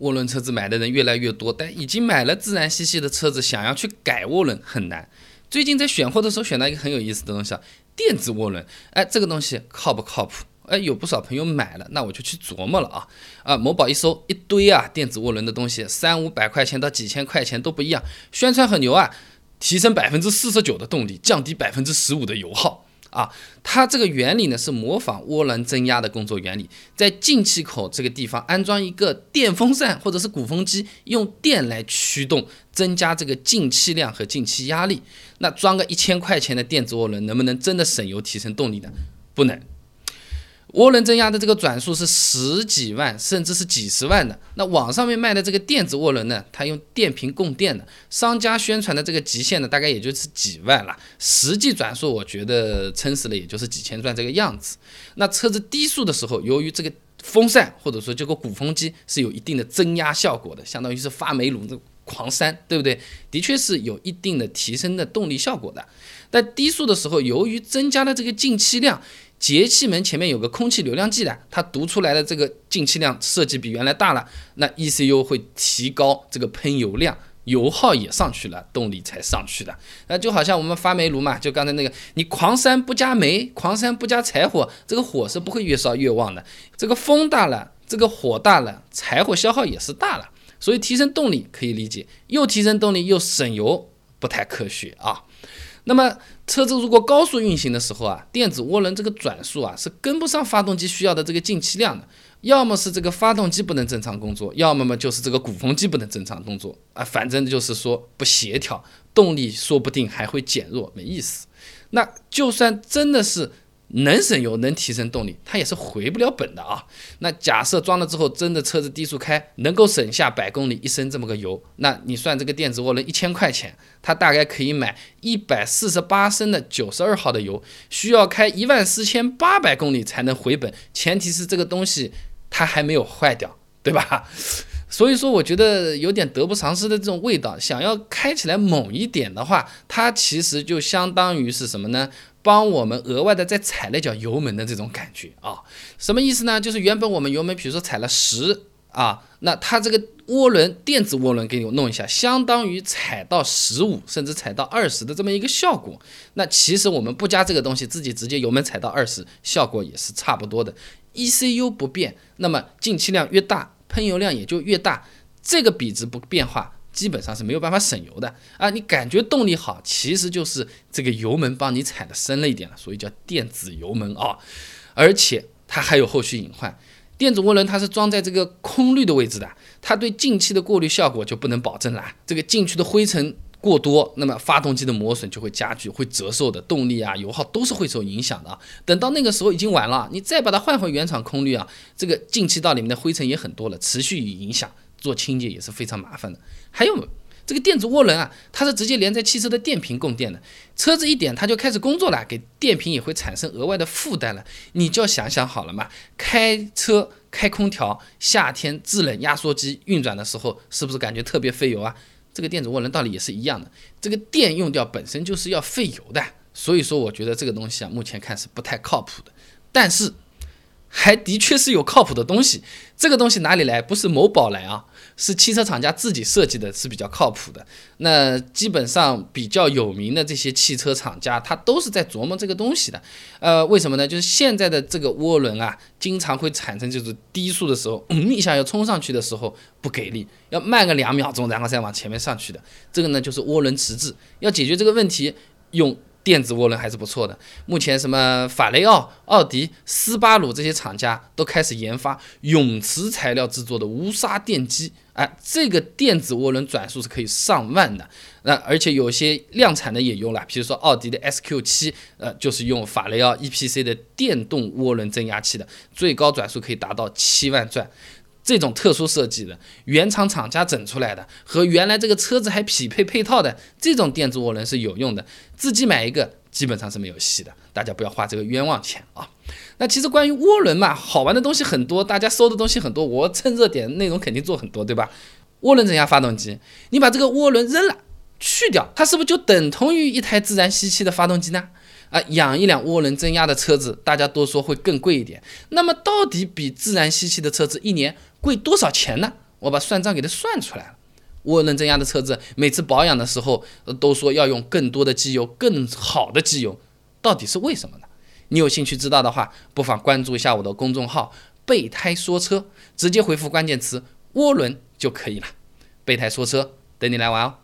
涡轮车子买的人越来越多，但已经买了自然吸气的车子，想要去改涡轮很难。最近在选货的时候选到一个很有意思的东西啊，电子涡轮。哎，这个东西靠不靠谱？哎，有不少朋友买了，那我就去琢磨了啊啊！某宝一搜一堆啊，电子涡轮的东西，三五百块钱到几千块钱都不一样，宣传很牛啊，提升百分之四十九的动力，降低百分之十五的油耗。啊，它这个原理呢是模仿涡轮增压的工作原理，在进气口这个地方安装一个电风扇或者是鼓风机，用电来驱动，增加这个进气量和进气压力。那装个一千块钱的电子涡轮，能不能真的省油提升动力呢？不能。涡轮增压的这个转速是十几万，甚至是几十万的。那网上面卖的这个电子涡轮呢，它用电瓶供电的，商家宣传的这个极限呢，大概也就是几万了。实际转速，我觉得撑死了也就是几千转这个样子。那车子低速的时候，由于这个风扇或者说这个鼓风机是有一定的增压效果的，相当于是发煤炉这狂扇，对不对？的确是有一定的提升的动力效果的。在低速的时候，由于增加了这个进气量。节气门前面有个空气流量计的，它读出来的这个进气量设计比原来大了，那 ECU 会提高这个喷油量，油耗也上去了，动力才上去的。那就好像我们发煤炉嘛，就刚才那个，你狂扇不加煤，狂扇不加柴火，这个火是不会越烧越旺的。这个风大了，这个火大了，柴火消耗也是大了。所以提升动力可以理解，又提升动力又省油，不太科学啊。那么车子如果高速运行的时候啊，电子涡轮这个转速啊是跟不上发动机需要的这个进气量的，要么是这个发动机不能正常工作，要么么就是这个鼓风机不能正常工作啊，反正就是说不协调，动力说不定还会减弱，没意思。那就算真的是。能省油，能提升动力，它也是回不了本的啊。那假设装了之后，真的车子低速开能够省下百公里一升这么个油，那你算这个电子涡轮一千块钱，它大概可以买一百四十八升的九十二号的油，需要开一万四千八百公里才能回本，前提是这个东西它还没有坏掉，对吧？所以说，我觉得有点得不偿失的这种味道。想要开起来猛一点的话，它其实就相当于是什么呢？帮我们额外的再踩了脚油门的这种感觉啊，什么意思呢？就是原本我们油门，比如说踩了十啊，那它这个涡轮电子涡轮给你弄一下，相当于踩到十五甚至踩到二十的这么一个效果。那其实我们不加这个东西，自己直接油门踩到二十，效果也是差不多的。ECU 不变，那么进气量越大，喷油量也就越大，这个比值不变化。基本上是没有办法省油的啊！你感觉动力好，其实就是这个油门帮你踩的深了一点了，所以叫电子油门啊。而且它还有后续隐患，电子涡轮它是装在这个空滤的位置的，它对进气的过滤效果就不能保证了。这个进去的灰尘过多，那么发动机的磨损就会加剧，会折寿的，动力啊、油耗都是会受影响的。等到那个时候已经晚了，你再把它换回原厂空滤啊，这个进气道里面的灰尘也很多了，持续影响。做清洁也是非常麻烦的。还有这个电子涡轮啊，它是直接连在汽车的电瓶供电的。车子一点，它就开始工作了，给电瓶也会产生额外的负担了。你就要想想好了嘛，开车开空调，夏天制冷压缩机运转的时候，是不是感觉特别费油啊？这个电子涡轮道理也是一样的，这个电用掉本身就是要费油的。所以说，我觉得这个东西啊，目前看是不太靠谱的。但是。还的确是有靠谱的东西，这个东西哪里来？不是某宝来啊，是汽车厂家自己设计的，是比较靠谱的。那基本上比较有名的这些汽车厂家，他都是在琢磨这个东西的。呃，为什么呢？就是现在的这个涡轮啊，经常会产生就是低速的时候，嗯一下要冲上去的时候不给力，要慢个两秒钟，然后再往前面上去的。这个呢就是涡轮迟滞，要解决这个问题用。电子涡轮还是不错的。目前什么法雷奥、奥迪、斯巴鲁这些厂家都开始研发永磁材料制作的无刷电机，哎，这个电子涡轮转速是可以上万的。那而且有些量产的也用了，比如说奥迪的 SQ7，呃，就是用法雷奥 EPC 的电动涡轮增压器的，最高转速可以达到七万转。这种特殊设计的原厂厂家整出来的，和原来这个车子还匹配配套的这种电子涡轮是有用的，自己买一个基本上是没有戏的，大家不要花这个冤枉钱啊。那其实关于涡轮嘛，好玩的东西很多，大家搜的东西很多，我趁热点内容肯定做很多，对吧？涡轮增压发动机，你把这个涡轮扔了，去掉，它是不是就等同于一台自然吸气的发动机呢？啊，养一辆涡轮增压的车子，大家都说会更贵一点。那么到底比自然吸气的车子一年贵多少钱呢？我把算账给它算出来了。涡轮增压的车子每次保养的时候都说要用更多的机油，更好的机油，到底是为什么呢？你有兴趣知道的话，不妨关注一下我的公众号“备胎说车”，直接回复关键词“涡轮”就可以了。备胎说车，等你来玩哦。